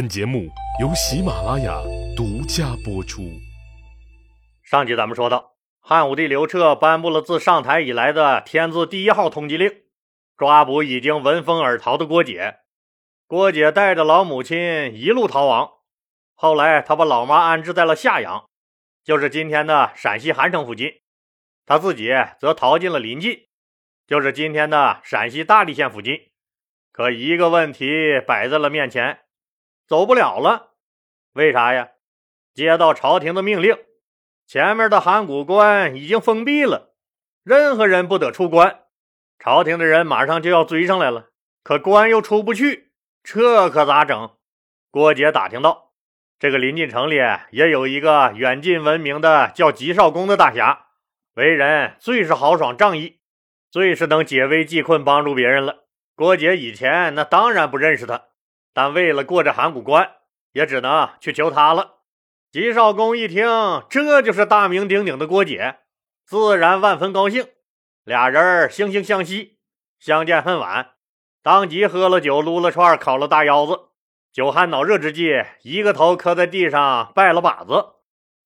本节目由喜马拉雅独家播出。上集咱们说到，汉武帝刘彻颁布了自上台以来的天字第一号通缉令，抓捕已经闻风而逃的郭解。郭解带着老母亲一路逃亡，后来他把老妈安置在了夏阳，就是今天的陕西韩城附近，他自己则逃进了临晋，就是今天的陕西大荔县附近。可一个问题摆在了面前。走不了了，为啥呀？接到朝廷的命令，前面的函谷关已经封闭了，任何人不得出关。朝廷的人马上就要追上来了，可关又出不去，这可咋整？郭杰打听到，这个临近城里也有一个远近闻名的叫吉少公的大侠，为人最是豪爽仗义，最是能解危济困，帮助别人了。郭杰以前那当然不认识他。但为了过这函谷关，也只能去求他了。吉少公一听，这就是大名鼎鼎的郭解，自然万分高兴。俩人惺惺相惜，相见恨晚，当即喝了酒，撸了串，烤了大腰子。酒酣脑热之际，一个头磕在地上，拜了把子，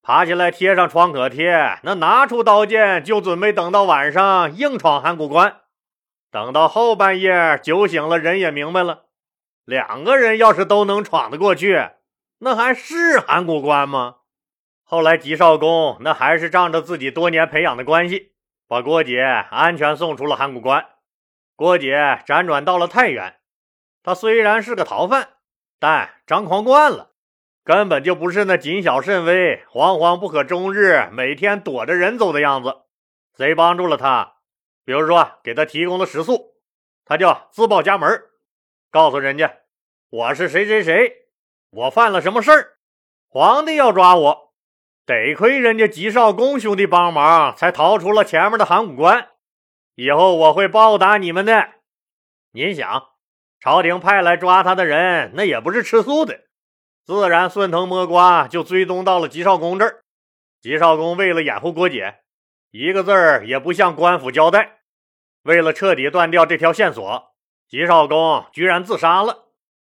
爬起来贴上创可贴，那拿出刀剑，就准备等到晚上硬闯函谷关。等到后半夜，酒醒了，人也明白了。两个人要是都能闯得过去，那还是函谷关吗？后来吉少公那还是仗着自己多年培养的关系，把郭解安全送出了函谷关。郭解辗转到了太原，他虽然是个逃犯，但张狂惯了，根本就不是那谨小慎微、惶惶不可终日、每天躲着人走的样子。谁帮助了他？比如说给他提供了食宿，他就自报家门。告诉人家，我是谁谁谁，我犯了什么事儿，皇帝要抓我，得亏人家吉少公兄弟帮忙，才逃出了前面的函谷关。以后我会报答你们的。您想，朝廷派来抓他的人，那也不是吃素的，自然顺藤摸瓜就追踪到了吉少公这儿。吉少公为了掩护郭姐，一个字儿也不向官府交代。为了彻底断掉这条线索。吉少公居然自杀了，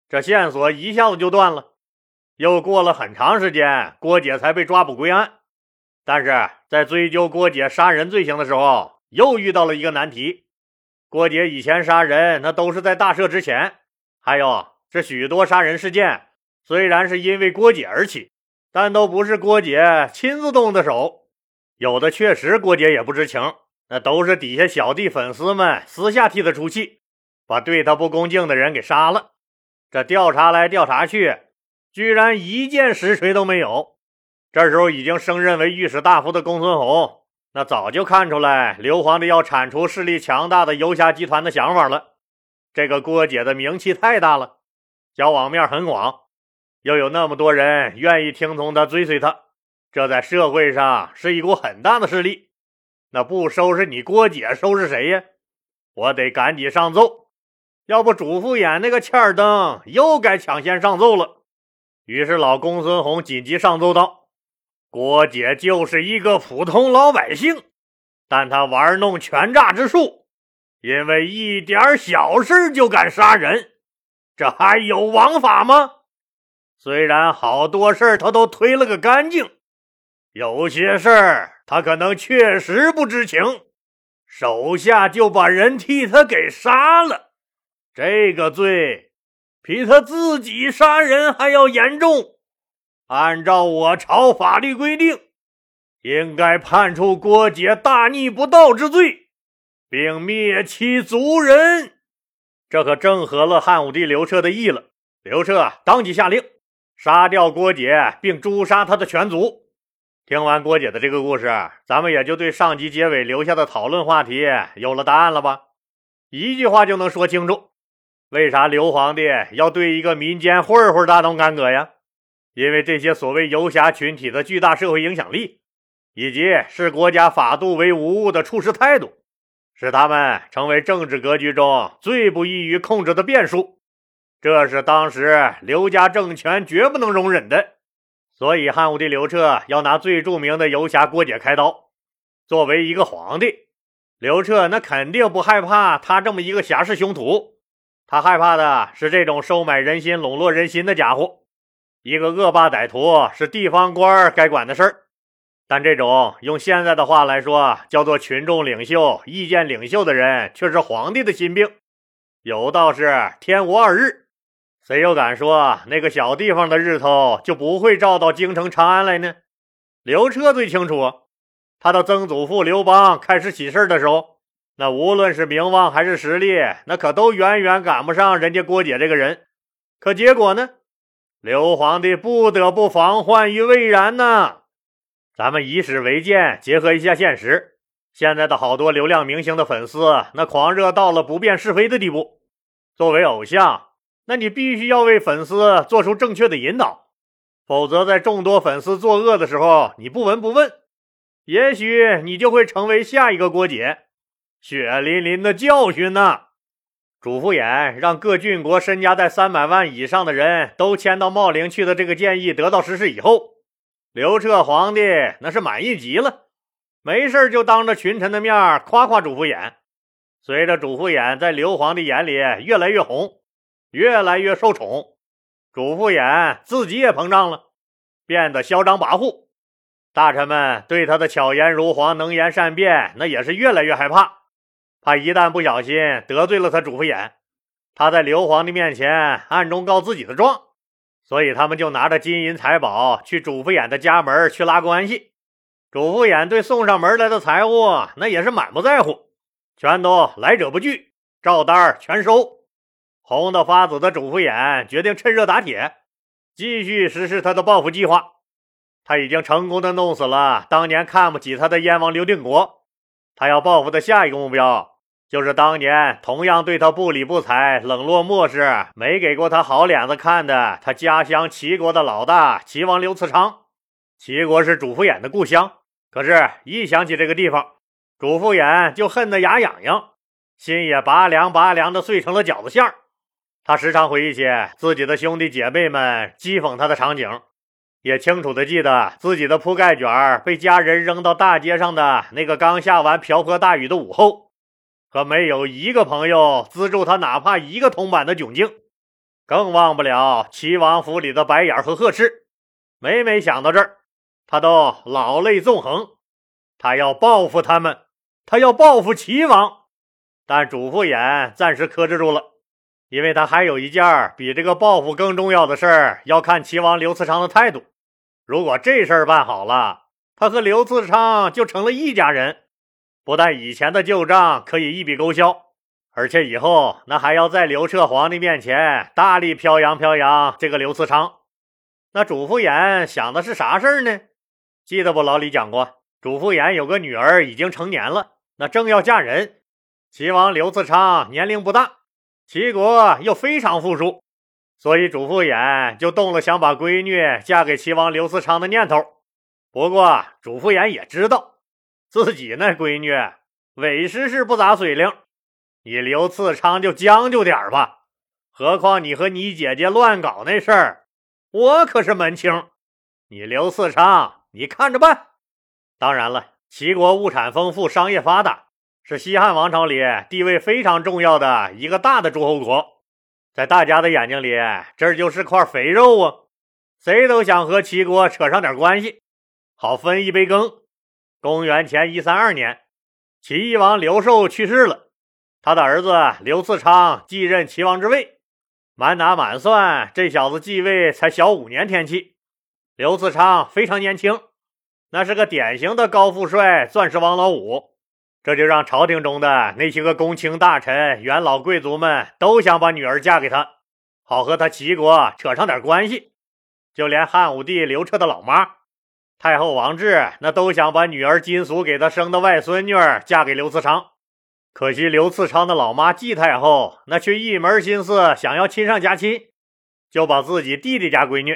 这线索一下子就断了。又过了很长时间，郭姐才被抓捕归案。但是在追究郭姐杀人罪行的时候，又遇到了一个难题。郭姐以前杀人，那都是在大赦之前。还有这许多杀人事件，虽然是因为郭姐而起，但都不是郭姐亲自动的手。有的确实郭姐也不知情，那都是底下小弟粉丝们私下替他出气。把对他不恭敬的人给杀了，这调查来调查去，居然一件实锤都没有。这时候已经升任为御史大夫的公孙弘，那早就看出来刘皇帝要铲除势力强大的游侠集团的想法了。这个郭姐的名气太大了，交往面很广，又有那么多人愿意听从他、追随他，这在社会上是一股很大的势力。那不收拾你郭姐，收拾谁呀？我得赶紧上奏。要不，主父偃那个欠儿灯又该抢先上奏了。于是，老公孙弘紧急上奏道：“郭姐就是一个普通老百姓，但他玩弄权诈之术，因为一点小事就敢杀人，这还有王法吗？虽然好多事他都推了个干净，有些事儿他可能确实不知情，手下就把人替他给杀了。”这个罪比他自己杀人还要严重。按照我朝法律规定，应该判处郭解大逆不道之罪，并灭其族人。这可正合了汉武帝刘彻的意了。刘彻当即下令杀掉郭解，并诛杀他的全族。听完郭解的这个故事，咱们也就对上集结尾留下的讨论话题有了答案了吧？一句话就能说清楚。为啥刘皇帝要对一个民间混混大动干戈呀？因为这些所谓游侠群体的巨大社会影响力，以及视国家法度为无物的处事态度，使他们成为政治格局中最不易于控制的变数。这是当时刘家政权绝不能容忍的。所以汉武帝刘彻要拿最著名的游侠郭解开刀。作为一个皇帝，刘彻那肯定不害怕他这么一个侠士凶徒。他害怕的是这种收买人心、笼络人心的家伙。一个恶霸歹徒是地方官该管的事儿。但这种用现在的话来说，叫做群众领袖、意见领袖的人，却是皇帝的心病。有道是天无二日，谁又敢说那个小地方的日头就不会照到京城长安来呢？刘彻最清楚，他的曾祖父刘邦开始起事的时候，那无论是名望还是实力，那可都远远赶不上人家郭姐这个人。可结果呢？刘皇帝不得不防患于未然呢。咱们以史为鉴，结合一下现实。现在的好多流量明星的粉丝，那狂热到了不辨是非的地步。作为偶像，那你必须要为粉丝做出正确的引导，否则在众多粉丝作恶的时候，你不闻不问，也许你就会成为下一个郭姐。血淋淋的教训呢！主父偃让各郡国身家在三百万以上的人都迁到茂陵去的这个建议得到实施以后。刘彻皇帝那是满意极了，没事就当着群臣的面夸夸主父偃。随着主父偃在刘皇帝眼里越来越红，越来越受宠，主父偃自己也膨胀了，变得嚣张跋扈。大臣们对他的巧言如簧、能言善辩，那也是越来越害怕，他一旦不小心得罪了他主父偃，他在刘皇帝面前暗中告自己的状。所以他们就拿着金银财宝去主父偃的家门去拉关系。主父偃对送上门来的财物那也是满不在乎，全都来者不拒，照单全收。红得发紫的主父偃决定趁热打铁，继续实施他的报复计划。他已经成功的弄死了当年看不起他的燕王刘定国，他要报复的下一个目标。就是当年同样对他不理不睬、冷落漠视、没给过他好脸子看的他家乡齐国的老大齐王刘慈昌。齐国是主父偃的故乡，可是，一想起这个地方，主父偃就恨得牙痒痒，心也拔凉拔凉的碎成了饺子馅儿。他时常回忆起自己的兄弟姐妹们讥讽他的场景，也清楚的记得自己的铺盖卷被家人扔到大街上的那个刚下完瓢泼大雨的午后。可没有一个朋友资助他，哪怕一个铜板的窘境，更忘不了齐王府里的白眼和呵斥。每每想到这儿，他都老泪纵横。他要报复他们，他要报复齐王。但主父偃暂时克制住了，因为他还有一件比这个报复更重要的事儿，要看齐王刘慈昌的态度。如果这事儿办好了，他和刘慈昌就成了一家人。不但以前的旧账可以一笔勾销，而且以后那还要在刘彻皇帝面前大力飘扬飘扬这个刘慈昌。那主父偃想的是啥事儿呢？记得不？老李讲过，主父偃有个女儿已经成年了，那正要嫁人。齐王刘慈昌年龄不大，齐国又非常富庶，所以主父偃就动了想把闺女嫁给齐王刘慈昌的念头。不过主父偃也知道。自己那闺女，委实是不咋水灵。你刘次昌就将就点吧，何况你和你姐姐乱搞那事儿，我可是门清。你刘次昌，你看着办。当然了，齐国物产丰富，商业发达，是西汉王朝里地位非常重要的一个大的诸侯国，在大家的眼睛里，这就是块肥肉啊！谁都想和齐国扯上点关系，好分一杯羹。公元前一三二年，齐王刘寿去世了，他的儿子刘次昌继任齐王之位。满打满算，这小子继位才小五年天气。刘次昌非常年轻，那是个典型的高富帅、钻石王老五，这就让朝廷中的那些个公卿大臣、元老贵族们都想把女儿嫁给他，好和他齐国扯上点关系。就连汉武帝刘彻的老妈。太后王志那都想把女儿金俗给他生的外孙女儿嫁给刘慈昌，可惜刘慈昌的老妈季太后那却一门心思想要亲上加亲，就把自己弟弟家闺女，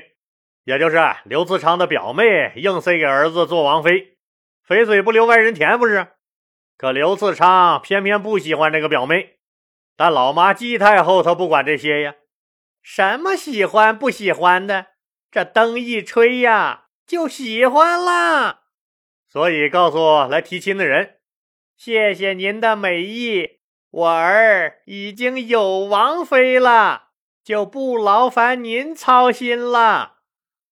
也就是刘慈昌的表妹，硬塞给儿子做王妃，肥水不流外人田，不是？可刘慈昌偏偏不喜欢这个表妹，但老妈季太后她不管这些呀，什么喜欢不喜欢的，这灯一吹呀。就喜欢啦，所以告诉来提亲的人：“谢谢您的美意，我儿已经有王妃了，就不劳烦您操心了。”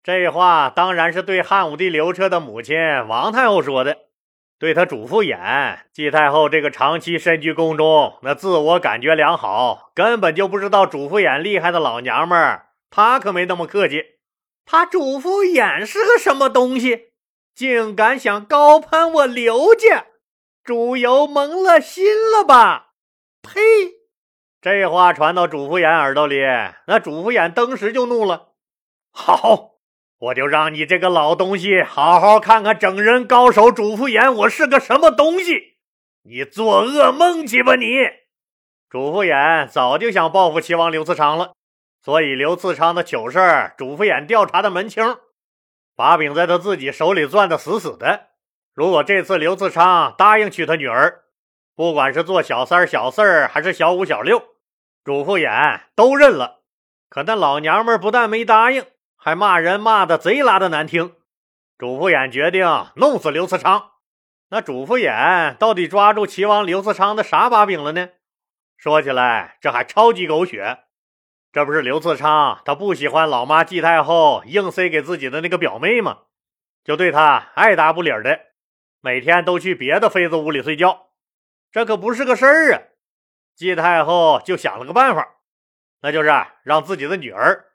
这话当然是对汉武帝刘彻的母亲王太后说的，对他主父偃季太后这个长期身居宫中，那自我感觉良好，根本就不知道主父偃厉害的老娘们儿，她可没那么客气。他主父偃是个什么东西，竟敢想高攀我刘家？主游蒙了心了吧？呸！这话传到主父偃耳朵里，那主父偃当时就怒了。好。我就让你这个老东西好好看看整人高手主父偃我是个什么东西！你做噩梦去吧你！主父偃早就想报复齐王刘次长了，所以刘次昌的糗事儿，主父偃调查的门清，把柄在他自己手里攥得死死的。如果这次刘次昌答应娶他女儿，不管是做小三、小四儿，还是小五、小六，主父偃都认了。可那老娘们不但没答应。还骂人骂的贼拉的难听，主父偃决定弄死刘次昌。那主父偃到底抓住齐王刘次昌的啥把柄了呢？说起来这还超级狗血，这不是刘次昌他不喜欢老妈季太后硬塞给自己的那个表妹吗？就对他爱答不理的，每天都去别的妃子屋里睡觉，这可不是个事儿啊！季太后就想了个办法，那就是让自己的女儿。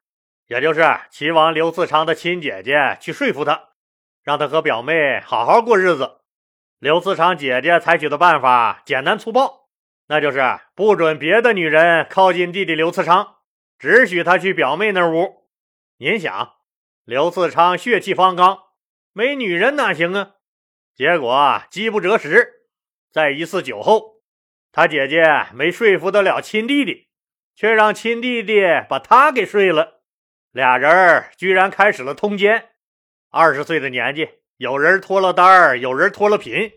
也就是齐王刘次昌的亲姐姐去说服他，让他和表妹好好过日子。刘次昌姐姐采取的办法简单粗暴，那就是不准别的女人靠近弟弟刘次昌，只许他去表妹那屋。您想，刘次昌血气方刚，没女人哪行啊？结果饥不择食，在一次酒后，他姐姐没说服得了亲弟弟，却让亲弟弟把他给睡了。俩人居然开始了通奸，二十岁的年纪，有人脱了单儿，有人脱了贫，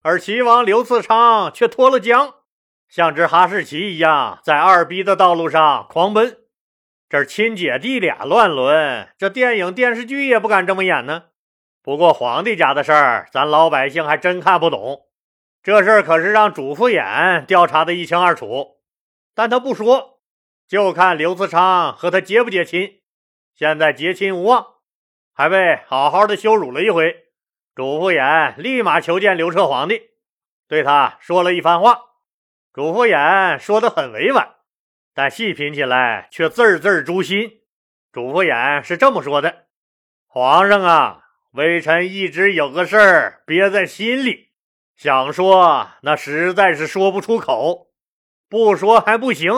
而齐王刘次昌却脱了缰，像只哈士奇一样在二逼的道路上狂奔。这亲姐弟俩乱伦，这电影电视剧也不敢这么演呢。不过皇帝家的事儿，咱老百姓还真看不懂。这事儿可是让主父偃调查的一清二楚，但他不说，就看刘次昌和他结不结亲。现在结亲无望，还被好好的羞辱了一回。主父偃立马求见刘彻皇帝，对他说了一番话。主父偃说的很委婉，但细品起来却字字诛心。主父偃是这么说的：“皇上啊，微臣一直有个事儿憋在心里，想说那实在是说不出口，不说还不行，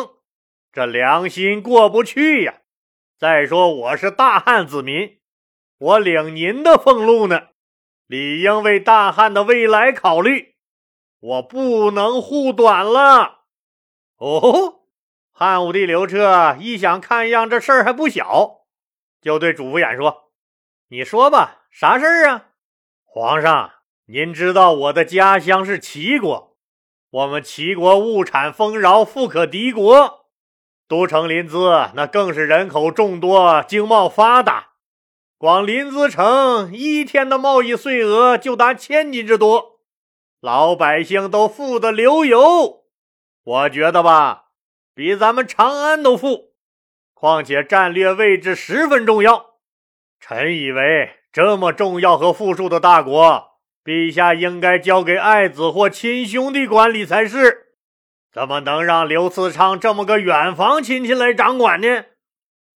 这良心过不去呀。”再说我是大汉子民，我领您的俸禄呢，理应为大汉的未来考虑，我不能护短了。哦，汉武帝刘彻一想，看样这事儿还不小，就对主父偃说：“你说吧，啥事儿啊？”皇上，您知道我的家乡是齐国，我们齐国物产丰饶，富可敌国。都城临淄，那更是人口众多，经贸发达。光临淄城一天的贸易税额就达千金之多，老百姓都富得流油。我觉得吧，比咱们长安都富。况且战略位置十分重要，臣以为这么重要和富庶的大国，陛下应该交给爱子或亲兄弟管理才是。怎么能让刘次昌这么个远房亲戚来掌管呢？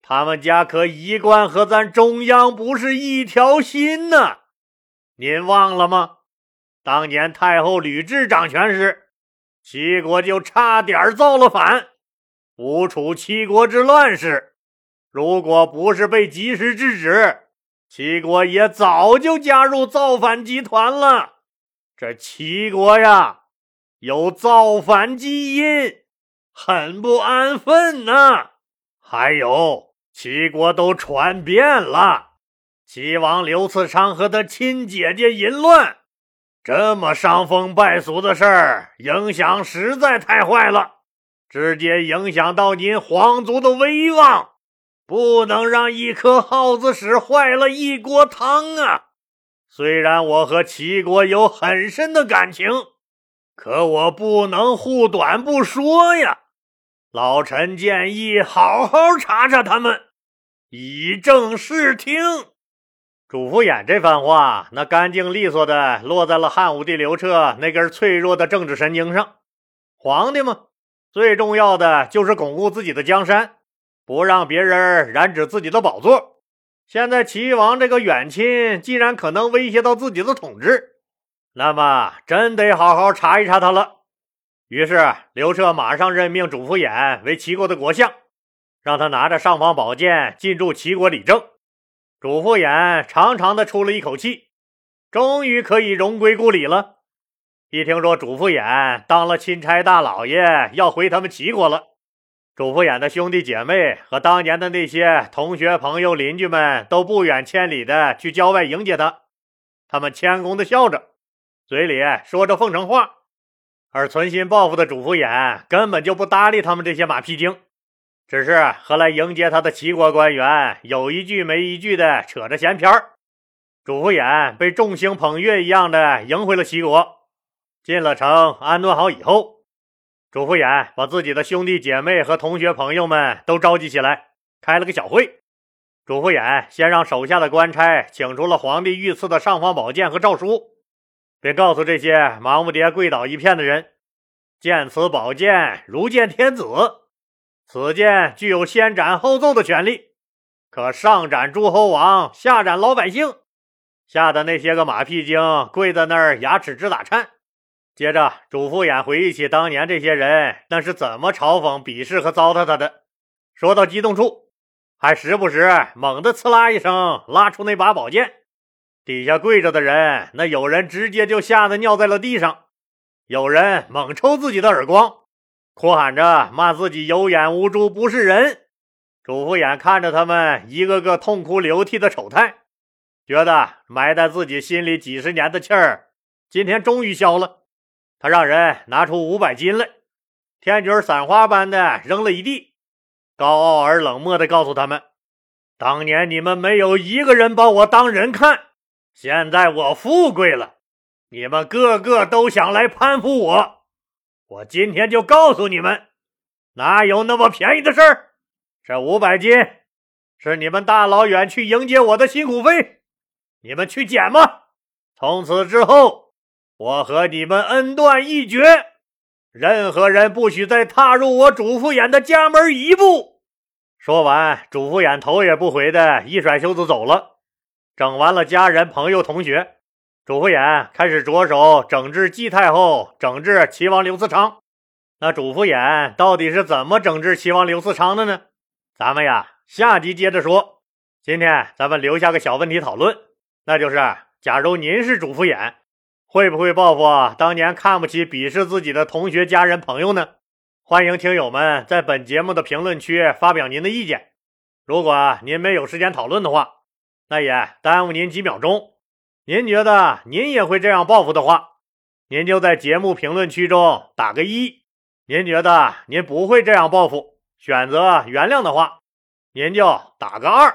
他们家可一贯和咱中央不是一条心呢。您忘了吗？当年太后吕雉掌权时，齐国就差点造了反，吴楚七国之乱事，如果不是被及时制止，齐国也早就加入造反集团了。这齐国呀！有造反基因，很不安分呐。还有，齐国都传遍了，齐王刘次昌和他亲姐姐淫乱，这么伤风败俗的事儿，影响实在太坏了，直接影响到您皇族的威望，不能让一颗耗子屎坏了一锅汤啊！虽然我和齐国有很深的感情。可我不能护短不说呀！老臣建议好好查查他们，以正视听。主父偃这番话，那干净利索的落在了汉武帝刘彻那根脆弱的政治神经上。皇帝嘛，最重要的就是巩固自己的江山，不让别人染指自己的宝座。现在齐王这个远亲，既然可能威胁到自己的统治，那么真得好好查一查他了。于是刘彻马上任命主父偃为齐国的国相，让他拿着尚方宝剑进驻齐国理政。主父偃长长的出了一口气，终于可以荣归故里了。一听说主父偃当了钦差大老爷，要回他们齐国了。主父偃的兄弟姐妹和当年的那些同学、朋友、邻居们都不远千里的去郊外迎接他，他们谦恭的笑着，嘴里说着奉承话，而存心报复的主父偃根本就不搭理他们这些马屁精，只是和来迎接他的齐国官员有一句没一句的扯着闲篇儿。主父偃被众星捧月一样的迎回了齐国，进了城安顿好以后。主父偃把自己的兄弟姐妹和同学朋友们都召集起来，开了个小会。主父偃先让手下的官差请出了皇帝御赐的尚方宝剑和诏书，并告诉这些忙不迭跪倒一片的人：“见此宝剑，如见天子。此剑具有先斩后奏的权利，可上斩诸侯王，下斩老百姓。”吓得那些个马屁精跪在那儿，牙齿直打颤。接着，主父偃回忆起当年这些人那是怎么嘲讽、鄙视和糟蹋他的。说到激动处，还时不时猛地“刺啦”一声拉出那把宝剑。底下跪着的人，那有人直接就吓得尿在了地上，有人猛抽自己的耳光，哭喊着骂自己有眼无珠、不是人。主父偃看着他们一个个痛哭流涕的丑态，觉得埋在自己心里几十年的气儿，今天终于消了。他让人拿出五百金来，天军散花般的扔了一地，高傲而冷漠的告诉他们：“当年你们没有一个人把我当人看，现在我富贵了，你们个个都想来攀附我。我今天就告诉你们，哪有那么便宜的事儿？这五百金是你们大老远去迎接我的辛苦费，你们去捡吧。从此之后。”我和你们恩断义绝，任何人不许再踏入我主父偃的家门一步。说完，主父偃头也不回的一甩袖子走了。整完了家人、朋友、同学，主父偃开始着手整治季太后，整治齐王刘嗣昌。那主父偃到底是怎么整治齐王刘嗣昌的呢？咱们呀，下集接着说。今天咱们留下个小问题讨论，那就是：假如您是主父偃。会不会报复当年看不起、鄙视自己的同学、家人、朋友呢？欢迎听友们在本节目的评论区发表您的意见。如果您没有时间讨论的话，那也耽误您几秒钟。您觉得您也会这样报复的话，您就在节目评论区中打个一；您觉得您不会这样报复，选择原谅的话，您就打个二。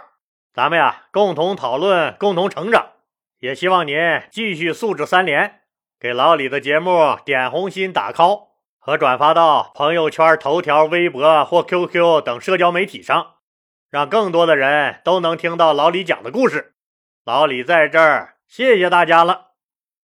咱们呀，共同讨论，共同成长。也希望您继续素质三连，给老李的节目点红心、打 call 和转发到朋友圈、头条、微博或 QQ 等社交媒体上，让更多的人都能听到老李讲的故事。老李在这儿，谢谢大家了。